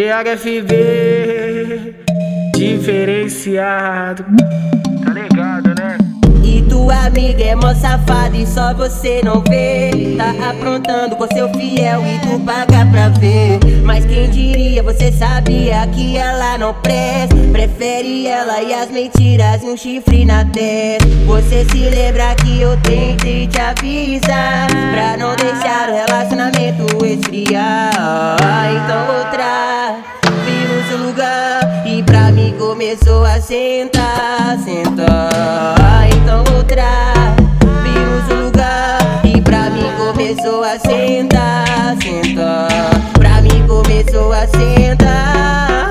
THFB diferenciado. Tá ligado, né? E tua amiga é mó safada e só você não vê. Tá aprontando com seu fiel e tu paga pra ver. Mas quem diria, você sabia que ela não presta. Prefere ela e as mentiras e um chifre na testa. Você se lembra que eu tentei te avisar. Pra não deixar o relacionamento esfriar. Então começou a sentar, sentar. Então outra, vi no seu lugar. E pra mim começou a sentar, sentar. Pra mim começou a sentar.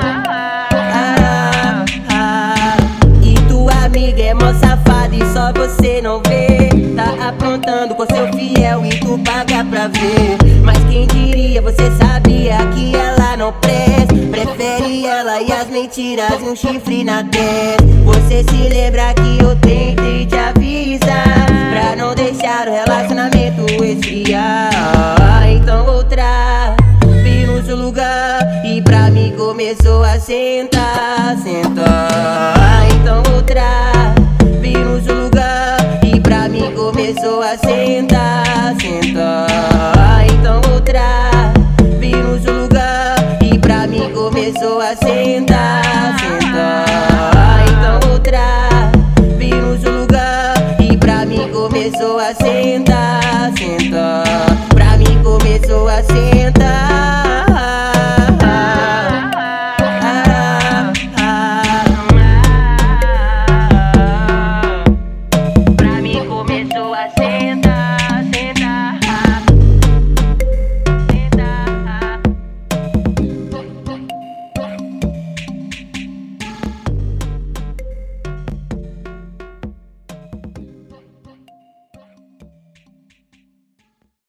Ah, ah. E tua amiga é mó safada e só você não vê. Tá aprontando com seu fiel e tu paga pra ver. Mas quem diria, você sabia que ela presta. Prefere ela e as mentiras e um chifre na testa. Você se lembra que eu tentei te avisar. Pra não deixar o relacionamento esfriar. Então outra, vi no seu lugar. E pra mim começou a sentar, sentar. pessoa assim